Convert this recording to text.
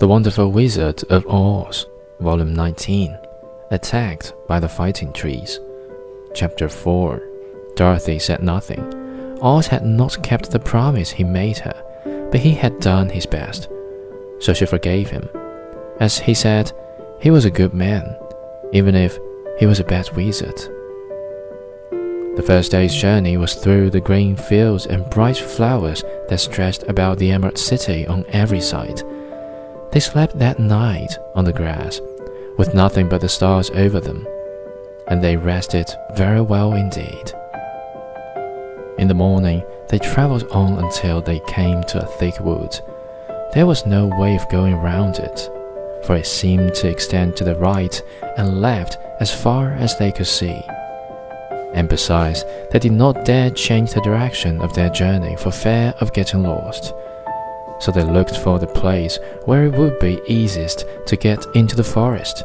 The Wonderful Wizard of Oz, Volume 19 Attacked by the Fighting Trees. Chapter 4 Dorothy said nothing. Oz had not kept the promise he made her, but he had done his best, so she forgave him. As he said, he was a good man, even if he was a bad wizard. The first day's journey was through the green fields and bright flowers that stretched about the Emerald City on every side. They slept that night on the grass, with nothing but the stars over them, and they rested very well indeed. In the morning, they traveled on until they came to a thick wood. There was no way of going round it, for it seemed to extend to the right and left as far as they could see. And besides, they did not dare change the direction of their journey for fear of getting lost so they looked for the place where it would be easiest to get into the forest.